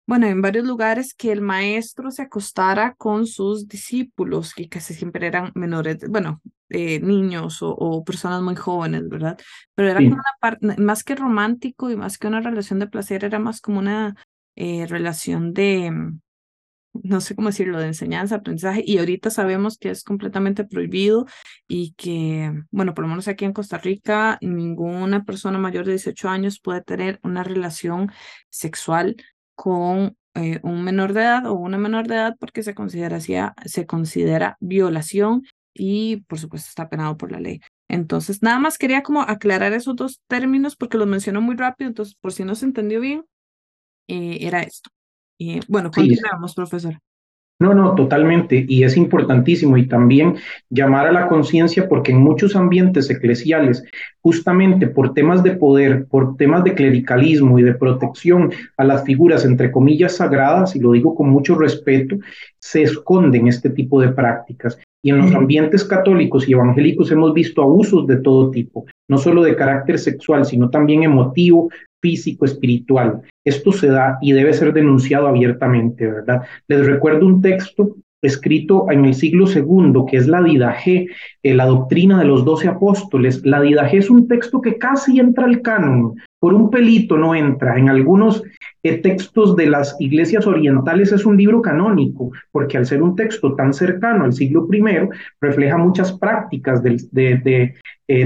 bueno, en varios lugares que el maestro se acostara con sus discípulos, que casi siempre eran menores, bueno, eh, niños o, personas muy jóvenes, ¿verdad? Pero era como una parte, más que romántico y más que una relación de placer, era más como una eh, relación de no sé cómo decirlo, de enseñanza, aprendizaje, y ahorita sabemos que es completamente prohibido y que, bueno, por lo menos aquí en Costa Rica, ninguna persona mayor de 18 años puede tener una relación sexual con eh, un menor de edad o una menor de edad porque se considera, se considera violación y por supuesto está penado por la ley. Entonces, nada más quería como aclarar esos dos términos porque los mencionó muy rápido, entonces por si no se entendió bien, eh, era esto. Y bueno, continuamos, profesor. No, no, totalmente. Y es importantísimo y también llamar a la conciencia porque en muchos ambientes eclesiales, justamente por temas de poder, por temas de clericalismo y de protección a las figuras, entre comillas, sagradas, y lo digo con mucho respeto, se esconden este tipo de prácticas. Y en los ambientes católicos y evangélicos hemos visto abusos de todo tipo, no solo de carácter sexual, sino también emotivo, físico, espiritual. Esto se da y debe ser denunciado abiertamente, ¿verdad? Les recuerdo un texto escrito en el siglo II, que es la Didaje, eh, la doctrina de los doce apóstoles. La Didaje es un texto que casi entra al canon, por un pelito no entra. En algunos textos de las iglesias orientales es un libro canónico, porque al ser un texto tan cercano al siglo I, refleja muchas prácticas eh,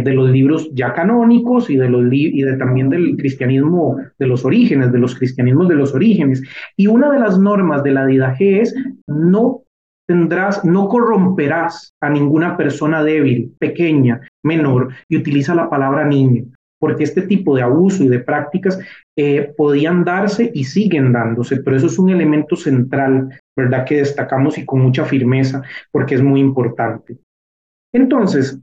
de los libros ya canónicos y de, también del cristianismo de los orígenes, de los cristianismos de los orígenes. Y una de las normas de la Didaje es no tendrás, no corromperás a ninguna persona débil, pequeña, menor, y utiliza la palabra niño porque este tipo de abuso y de prácticas eh, podían darse y siguen dándose, pero eso es un elemento central, ¿verdad? Que destacamos y con mucha firmeza, porque es muy importante. Entonces,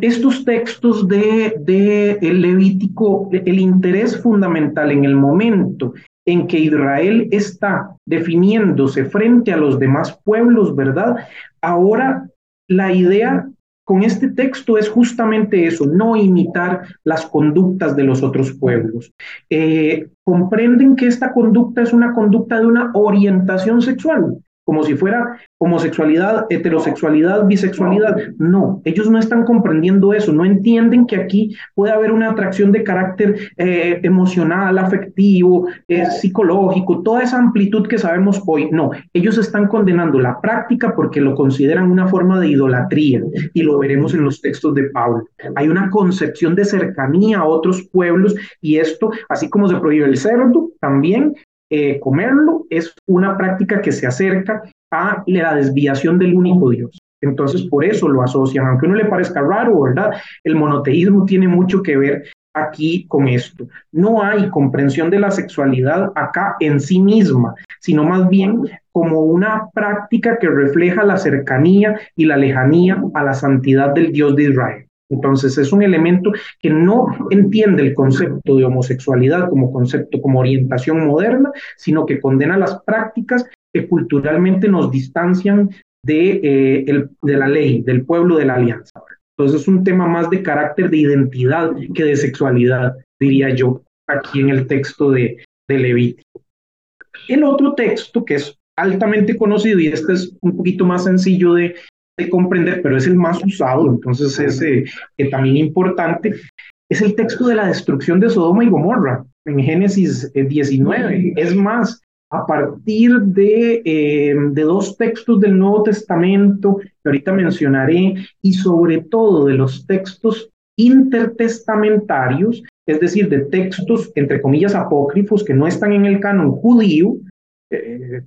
estos textos de, de el Levítico, el interés fundamental en el momento en que Israel está definiéndose frente a los demás pueblos, ¿verdad? Ahora la idea con este texto es justamente eso, no imitar las conductas de los otros pueblos. Eh, comprenden que esta conducta es una conducta de una orientación sexual como si fuera homosexualidad, heterosexualidad, bisexualidad. No, ellos no están comprendiendo eso, no entienden que aquí puede haber una atracción de carácter eh, emocional, afectivo, eh, psicológico, toda esa amplitud que sabemos hoy. No, ellos están condenando la práctica porque lo consideran una forma de idolatría y lo veremos en los textos de Pablo. Hay una concepción de cercanía a otros pueblos y esto, así como se prohíbe el cerdo, también eh, comerlo es una práctica que se acerca a la desviación del único Dios. Entonces, por eso lo asocian, aunque no le parezca raro, ¿verdad? El monoteísmo tiene mucho que ver aquí con esto. No hay comprensión de la sexualidad acá en sí misma, sino más bien como una práctica que refleja la cercanía y la lejanía a la santidad del Dios de Israel. Entonces es un elemento que no entiende el concepto de homosexualidad como concepto, como orientación moderna, sino que condena las prácticas que culturalmente nos distancian de, eh, el, de la ley, del pueblo de la alianza. Entonces es un tema más de carácter de identidad que de sexualidad, diría yo, aquí en el texto de, de Levítico. El otro texto que es altamente conocido y este es un poquito más sencillo de, de comprender, pero es el más usado, entonces es eh, también importante, es el texto de la destrucción de Sodoma y Gomorra en Génesis 19. Eh, es más, a partir de, eh, de dos textos del Nuevo Testamento que ahorita mencionaré y sobre todo de los textos intertestamentarios, es decir, de textos, entre comillas, apócrifos que no están en el canon judío,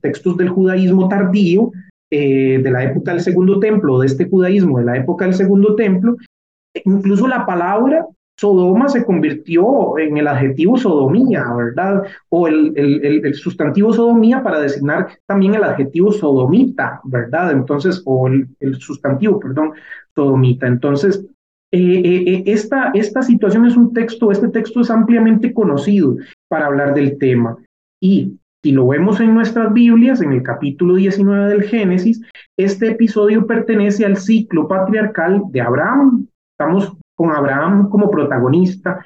textos del judaísmo tardío, eh, de la época del Segundo Templo, de este judaísmo de la época del Segundo Templo, incluso la palabra Sodoma se convirtió en el adjetivo sodomía, ¿verdad? O el, el, sustantivo sodomía para designar también el adjetivo sodomita, ¿verdad? Entonces, o el, sustantivo, perdón, sodomita. Entonces, eh, eh, esta, esta situación es un texto, este texto es ampliamente conocido para hablar del tema. Y si lo vemos en nuestras Biblias, en el capítulo 19 del Génesis, este episodio pertenece al ciclo patriarcal de Abraham. Estamos con Abraham como protagonista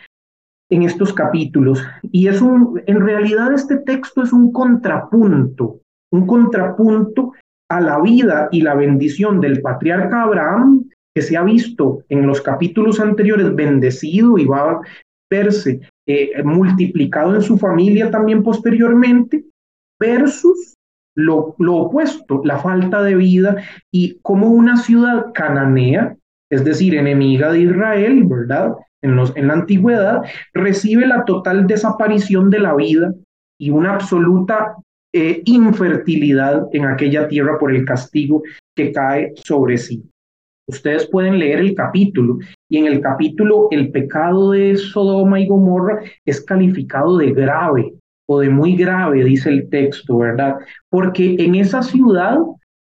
en estos capítulos. Y es un, en realidad este texto es un contrapunto, un contrapunto a la vida y la bendición del patriarca Abraham, que se ha visto en los capítulos anteriores bendecido y va a verse eh, multiplicado en su familia también posteriormente, versus lo, opuesto, la falta de vida y como una ciudad cananea, es decir, enemiga de Israel, ¿verdad? En la antigüedad, recibe la total desaparición de la vida y una absoluta eh, infertilidad en aquella tierra por el castigo que cae sobre sí. Ustedes pueden leer el capítulo y en el capítulo el pecado de Sodoma y Gomorra es calificado de grave o de muy grave, dice el texto, ¿verdad? Porque en esa ciudad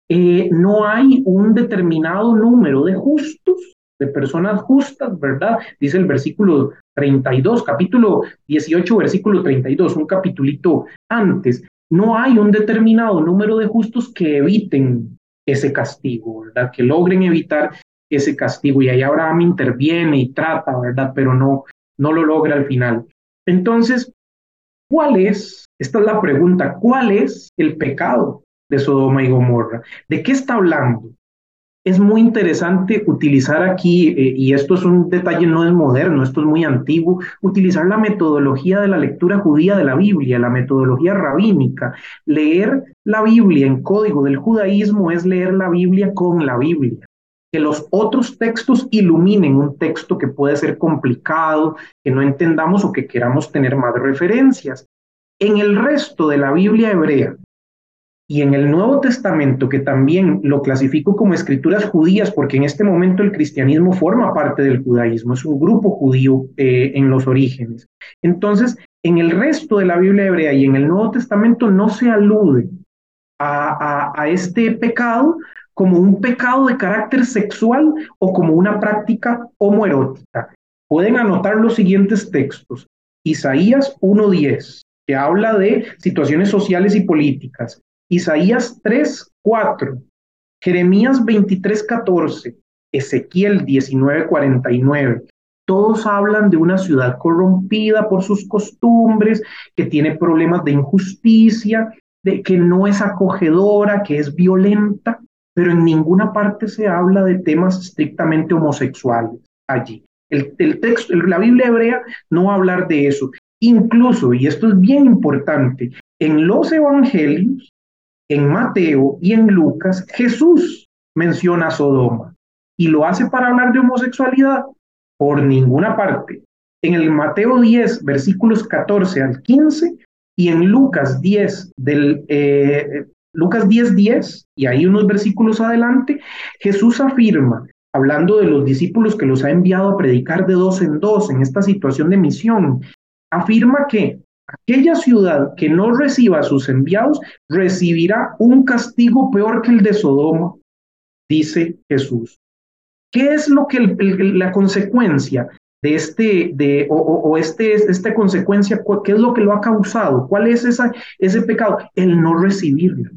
eh, no hay un determinado número de justos, de personas justas, ¿verdad? Dice el versículo 32, capítulo 18, versículo 32, un capitulito antes. No hay un determinado número de justos que eviten ese castigo, ¿verdad? Que logren evitar ese castigo. Y ahí Abraham interviene y trata, ¿verdad? Pero no, no lo logra al final. Entonces, ¿cuál es? Esta es la pregunta, ¿cuál es el pecado de Sodoma y Gomorra. ¿De qué está hablando? Es muy interesante utilizar aquí, eh, y esto es un detalle no es moderno, esto es muy antiguo, utilizar la metodología de la lectura judía de la Biblia, la metodología rabínica. Leer la Biblia en código del judaísmo es leer la Biblia con la Biblia que los otros textos iluminen un texto que puede ser complicado, que no entendamos o que queramos tener más referencias. En el resto de la Biblia hebrea y en el Nuevo Testamento, que también lo clasifico como escrituras judías, porque en este momento el cristianismo forma parte del judaísmo, es un grupo judío eh, en los orígenes. Entonces, en el resto de la Biblia hebrea y en el Nuevo Testamento no se alude a, a este pecado, como un pecado de carácter sexual o como una práctica homoerótica. Pueden anotar los siguientes textos. Isaías 1.10, que habla de situaciones sociales y políticas. Isaías 3.4, Jeremías 23.14, Ezequiel 19.49. Todos hablan de una ciudad corrompida por sus costumbres, que tiene problemas de injusticia, de que no es acogedora, que es violenta pero en ninguna parte se habla de temas estrictamente homosexuales allí. El, texto, la Biblia hebrea no va a hablar de eso. Incluso, y esto es bien importante, en los evangelios, en Mateo y en Lucas, Jesús menciona Sodoma y lo hace para hablar de homosexualidad por ninguna parte. En el Mateo 10, versículos 14 al 15, y en Lucas 10, del eh, Lucas 10:10, 10, y ahí unos versículos adelante, Jesús afirma, hablando de los discípulos que los ha enviado a predicar de dos en dos en esta situación de misión, afirma que aquella ciudad que no reciba a sus enviados recibirá un castigo peor que el de Sodoma, dice Jesús. ¿Qué es lo que la consecuencia de este, de, o, este, esta consecuencia, qué es lo que lo ha causado? ¿Cuál es esa, ese pecado? El no recibirlo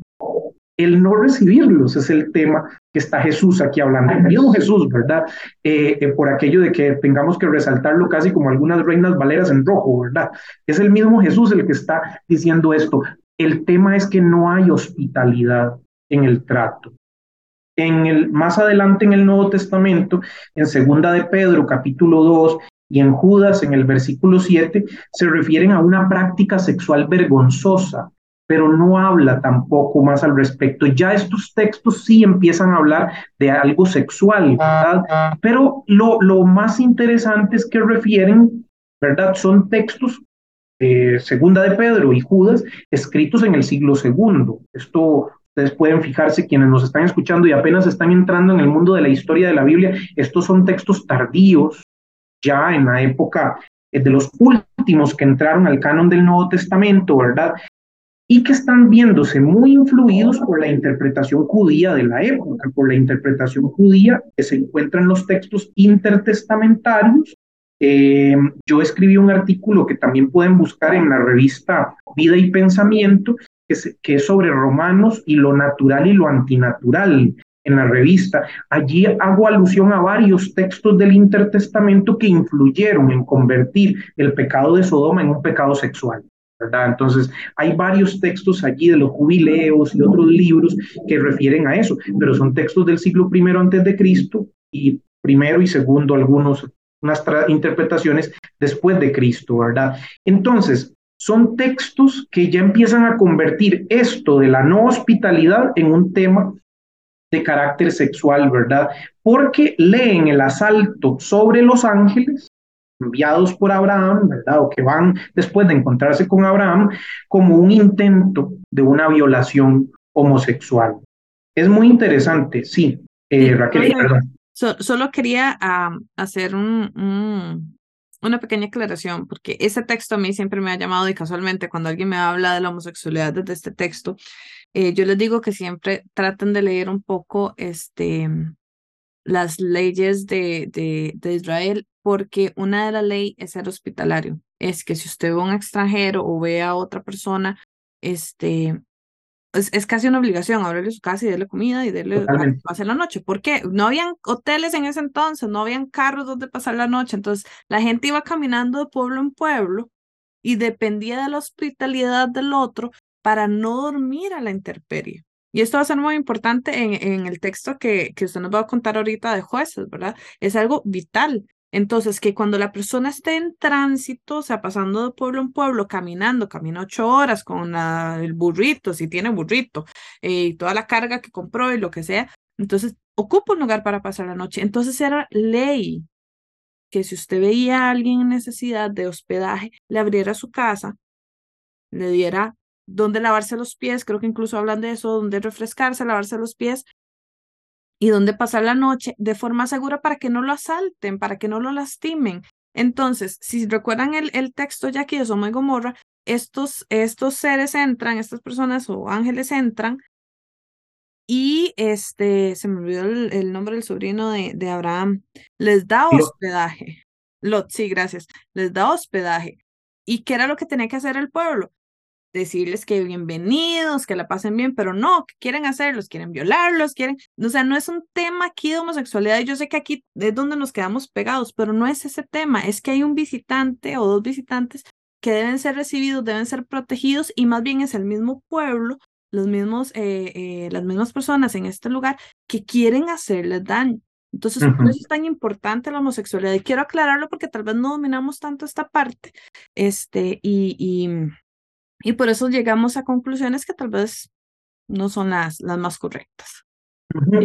el no recibirlos es el tema que está Jesús aquí hablando. El mismo Jesús, ¿verdad? Eh, eh, por aquello de que tengamos que resaltarlo casi como algunas reinas valeras en rojo, ¿verdad? Es el mismo Jesús el que está diciendo esto. El tema es que no hay hospitalidad en el trato. En el, más adelante en el Nuevo Testamento, en Segunda de Pedro, capítulo 2, y en Judas, en el versículo 7, se refieren a una práctica sexual vergonzosa, pero no habla tampoco más al respecto. Ya estos textos sí empiezan a hablar de algo sexual, ¿verdad? Pero lo, lo más interesante es que refieren, ¿verdad? Son textos, eh, segunda de Pedro y Judas, escritos en el siglo segundo. Esto ustedes pueden fijarse, quienes nos están escuchando y apenas están entrando en el mundo de la historia de la Biblia, estos son textos tardíos, ya en la época de los últimos que entraron al canon del Nuevo Testamento, ¿verdad? Y que están viéndose muy influidos por la interpretación judía de la época, por la interpretación judía que se encuentra en los textos intertestamentarios. Eh, yo escribí un artículo que también pueden buscar en la revista Vida y Pensamiento, que es, que es sobre romanos y lo natural y lo antinatural en la revista. Allí hago alusión a varios textos del intertestamento que influyeron en convertir el pecado de Sodoma en un pecado sexual. Entonces, hay varios textos allí de los jubileos y otros libros que refieren a eso, pero son textos del siglo I antes de Cristo y primero y segundo algunos, unas interpretaciones después de Cristo, ¿verdad? Entonces, son textos que ya empiezan a convertir esto de la no hospitalidad en un tema de carácter sexual, ¿verdad? Porque leen el asalto sobre los ángeles enviados por Abraham, ¿verdad? O que van después de encontrarse con Abraham como un intento de una violación homosexual. Es muy interesante, sí. Eh, Raquel, perdón. solo quería hacer un, una pequeña aclaración, porque ese texto a mí siempre me ha llamado y casualmente cuando alguien me habla de la homosexualidad desde este texto, eh, yo les digo que siempre traten de leer un poco este, las leyes de, de, de Israel porque una de las leyes es ser hospitalario. Es que si usted ve a un extranjero o ve a otra persona, este, es, es casi una obligación abrirle su casa y darle comida y darle pasar la noche. ¿Por qué? No habían hoteles en ese entonces, no habían carros donde pasar la noche. Entonces, la gente iba caminando de pueblo en pueblo y dependía de la hospitalidad del otro para no dormir a la intemperie. Y esto va a ser muy importante en, en el texto que, que usted nos va a contar ahorita de jueces, ¿verdad? Es algo vital. Entonces, que cuando la persona esté en tránsito, o sea, pasando de pueblo en pueblo, caminando, camina ocho horas con el burrito, si tiene burrito, eh, y toda la carga que compró y lo que sea, entonces ocupa un lugar para pasar la noche. Entonces era ley que si usted veía a alguien en necesidad de hospedaje, le abriera su casa, le diera dónde lavarse los pies, creo que incluso hablan de eso, dónde refrescarse, lavarse los pies, y dónde pasar la noche de forma segura para que no lo asalten, para que no lo lastimen. Entonces, si recuerdan el, el texto ya aquí de Soma y Gomorra, estos, estos seres entran, estas personas o ángeles entran y este, se me olvidó el, nombre del sobrino de, de, Abraham, les da hospedaje. Lot, sí, gracias. Les da hospedaje. ¿Y qué era lo que tenía que hacer el pueblo? Decirles que bienvenidos, que la pasen bien, pero no, ¿qué quieren hacer? Los quieren violarlos, quieren, o sea, no es un tema aquí de homosexualidad, yo sé que aquí es donde nos quedamos pegados, pero no es ese tema, es que hay un visitante o dos visitantes que deben ser recibidos, deben ser protegidos y más bien es el mismo pueblo, los mismos, eh, eh, las mismas personas en este lugar que quieren hacerles daño. Entonces, por eso es tan importante la homosexualidad. Y quiero aclararlo porque tal vez no dominamos tanto esta parte. Este, y, y, y por eso llegamos a conclusiones que tal vez no son las, las más correctas.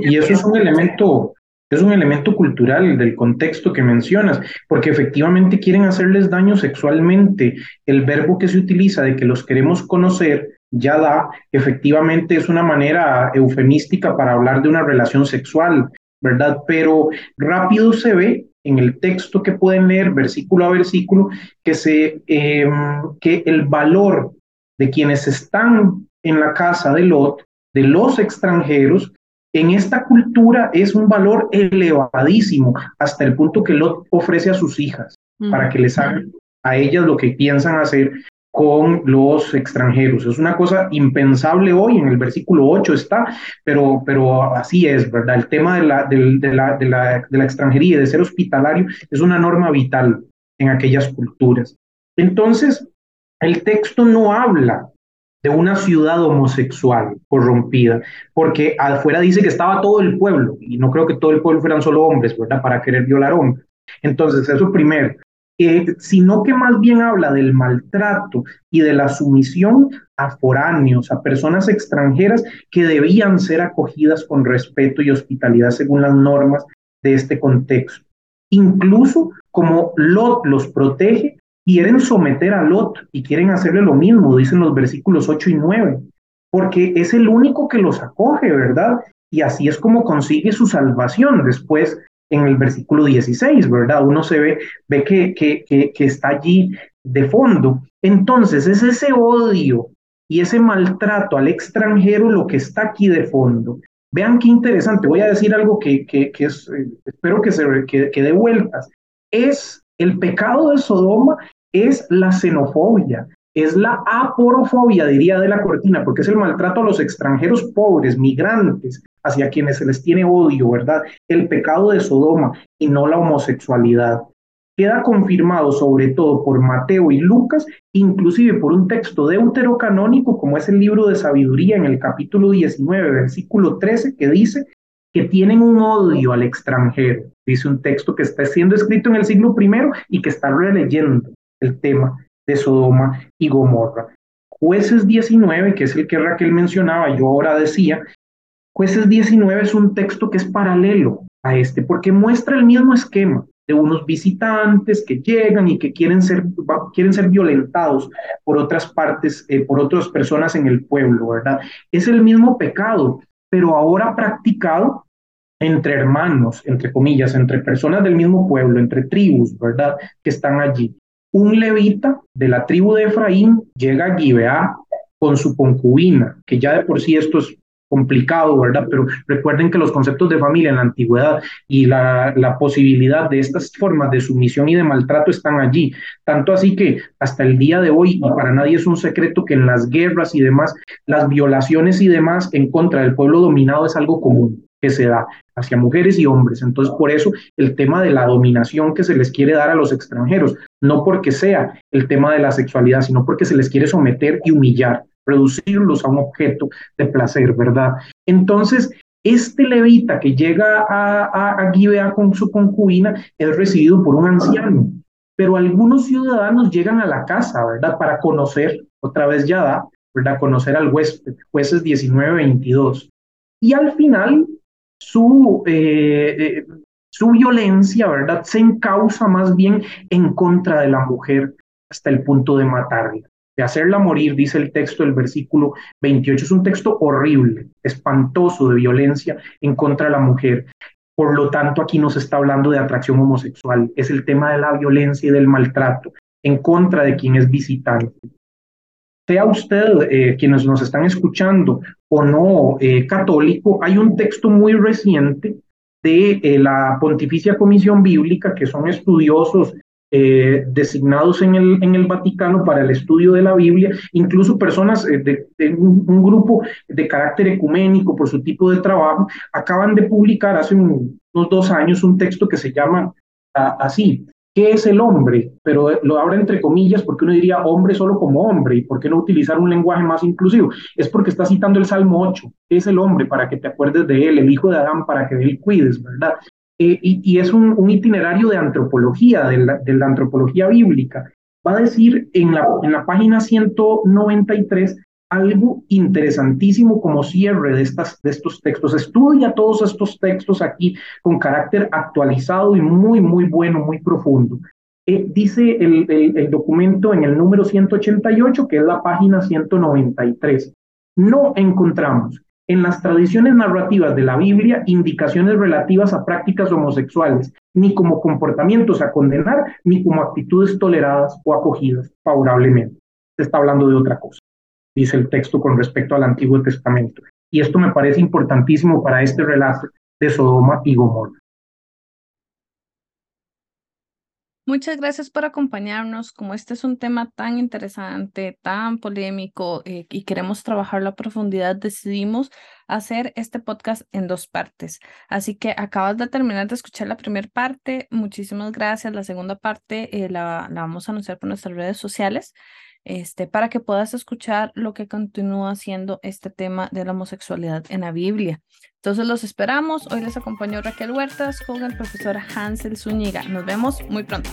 Y eso es un elemento, es un elemento cultural del contexto que mencionas, porque efectivamente quieren hacerles daño sexualmente. El verbo que se utiliza de que los queremos conocer ya da, efectivamente es una manera eufemística para hablar de una relación sexual, ¿verdad? Pero rápido se ve en el texto que pueden leer versículo a versículo que, se, em, que el valor de quienes están en la casa de Lot, de los extranjeros, en esta cultura es un valor elevadísimo, hasta el punto que Lot ofrece a sus hijas para que les hagan a ellas lo que piensan hacer con los extranjeros. Es una cosa impensable hoy, en el versículo 8 está, pero, pero así es, ¿verdad? El tema de la, de, la, de, la, de la extranjería, de ser hospitalario, es una norma vital en aquellas culturas. Entonces, el texto no habla de una ciudad homosexual corrompida, porque afuera dice que estaba todo el pueblo, y no creo que todo el pueblo fueran solo hombres, ¿verdad? Para querer violar hombres. Entonces, eso primero. Eh, sino que más bien habla del maltrato y de la sumisión a foráneos, a personas extranjeras que debían ser acogidas con respeto y hospitalidad según las normas de este contexto. Incluso como Lot los protege, quieren someter a Lot y quieren hacerle lo mismo, dicen los versículos 8 y 9, porque es el único que los acoge, ¿verdad? Y así es como consigue su salvación después en el versículo 16, ¿verdad? Uno se ve, ve que, que, que, que está allí de fondo. Entonces es ese odio y ese maltrato al extranjero lo que está aquí de fondo. Vean qué interesante, voy a decir algo que, que, que es, eh, espero que, se, que, que dé vueltas. Es el pecado de Sodoma es la xenofobia, es la aporofobia, diría de la cortina, porque es el maltrato a los extranjeros pobres, migrantes, hacia quienes se les tiene odio, ¿verdad? El pecado de Sodoma y no la homosexualidad. Queda confirmado sobre todo por Mateo y Lucas, inclusive por un texto deuterocanónico como es el libro de sabiduría en el capítulo 19, versículo 13, que dice que tienen un odio al extranjero. Dice un texto que está siendo escrito en el siglo primero y que está releyendo el tema de Sodoma y Gomorra. Jueces 19, que es el que Raquel mencionaba, yo ahora decía, Jueces 19 es un texto que es paralelo a este, porque muestra el mismo esquema de unos visitantes que llegan y que quieren ser, quieren ser violentados por otras partes, eh, por otras personas en el pueblo, ¿verdad? Es el mismo pecado, pero ahora practicado entre hermanos, entre comillas, entre personas del mismo pueblo, entre tribus, ¿verdad? Que están allí un levita de la tribu de Efraín llega a Gibeá con su concubina, que ya de por sí esto es complicado, ¿verdad? Pero recuerden que los conceptos de familia en la antigüedad y la, la, posibilidad de estas formas de sumisión y de maltrato están allí. Tanto así que hasta el día de hoy, y para nadie es un secreto que en las guerras y demás, las violaciones y demás en contra del pueblo dominado es algo común que se da hacia mujeres y hombres. Entonces, por eso el tema de la dominación que se les quiere dar a los extranjeros, no porque sea el tema de la sexualidad, sino porque se les quiere someter y humillar reducirlos a un objeto de placer, ¿verdad? Entonces, este levita que llega a, a, Gibea con su concubina es recibido por un anciano, pero algunos ciudadanos llegan a la casa, ¿verdad? Para conocer, otra vez ya da, ¿verdad? Conocer al huésped, jueces 19-22. Y al final, su, eh, eh, su violencia, ¿verdad? Se encausa más bien en contra de la mujer hasta el punto de matarla, de hacerla morir, dice el texto del versículo 28. Es un texto horrible, espantoso de violencia en contra de la mujer. Por lo tanto, aquí no se está hablando de atracción homosexual, es el tema de la violencia y del maltrato en contra de quien es visitante. Sea usted, eh, quienes nos están escuchando o no eh, católico, hay un texto muy reciente de eh, la Pontificia Comisión Bíblica, que son estudiosos designados en el, en el Vaticano para el estudio de la Biblia, incluso personas eh, de, un, grupo de carácter ecuménico por su tipo de trabajo, acaban de publicar hace unos dos años un texto que se llama ah, así, ¿qué es el hombre? Pero eh, lo abro entre comillas porque uno diría hombre solo como hombre, ¿y por qué no utilizar un lenguaje más inclusivo? Es porque está citando el Salmo 8, ¿qué es el hombre? Para que te acuerdes de él, el hijo de Adán, para que de él cuides, ¿verdad? Eh, y, es un, itinerario de antropología, de la, antropología bíblica. Va a decir en la, en la página 193 algo interesantísimo como cierre de, estas, de estos textos. Estudia todos estos textos aquí con carácter actualizado y muy, muy bueno, muy profundo. Eh, dice el, el, el, documento en el número 188, que es la página 193. No encontramos en las tradiciones narrativas de la Biblia indicaciones relativas a prácticas homosexuales, ni como comportamientos a condenar, ni como actitudes toleradas o acogidas favorablemente. Se está hablando de otra cosa, dice el texto con respecto al Antiguo Testamento. Y esto me parece importantísimo para este relato de Sodoma y Gomorra. Muchas gracias por acompañarnos. Como este es un tema tan interesante, tan polémico eh, y queremos trabajarlo a profundidad, decidimos hacer este podcast en dos partes. Así que acabas de terminar de escuchar la primera parte. Muchísimas gracias. La segunda parte eh, la, la vamos a anunciar por nuestras redes sociales este, para que puedas escuchar lo que continúa siendo este tema de la homosexualidad en la Biblia. Entonces los esperamos. Hoy les acompañó Raquel Huertas con el profesor Hansel Zúñiga. Nos vemos muy pronto.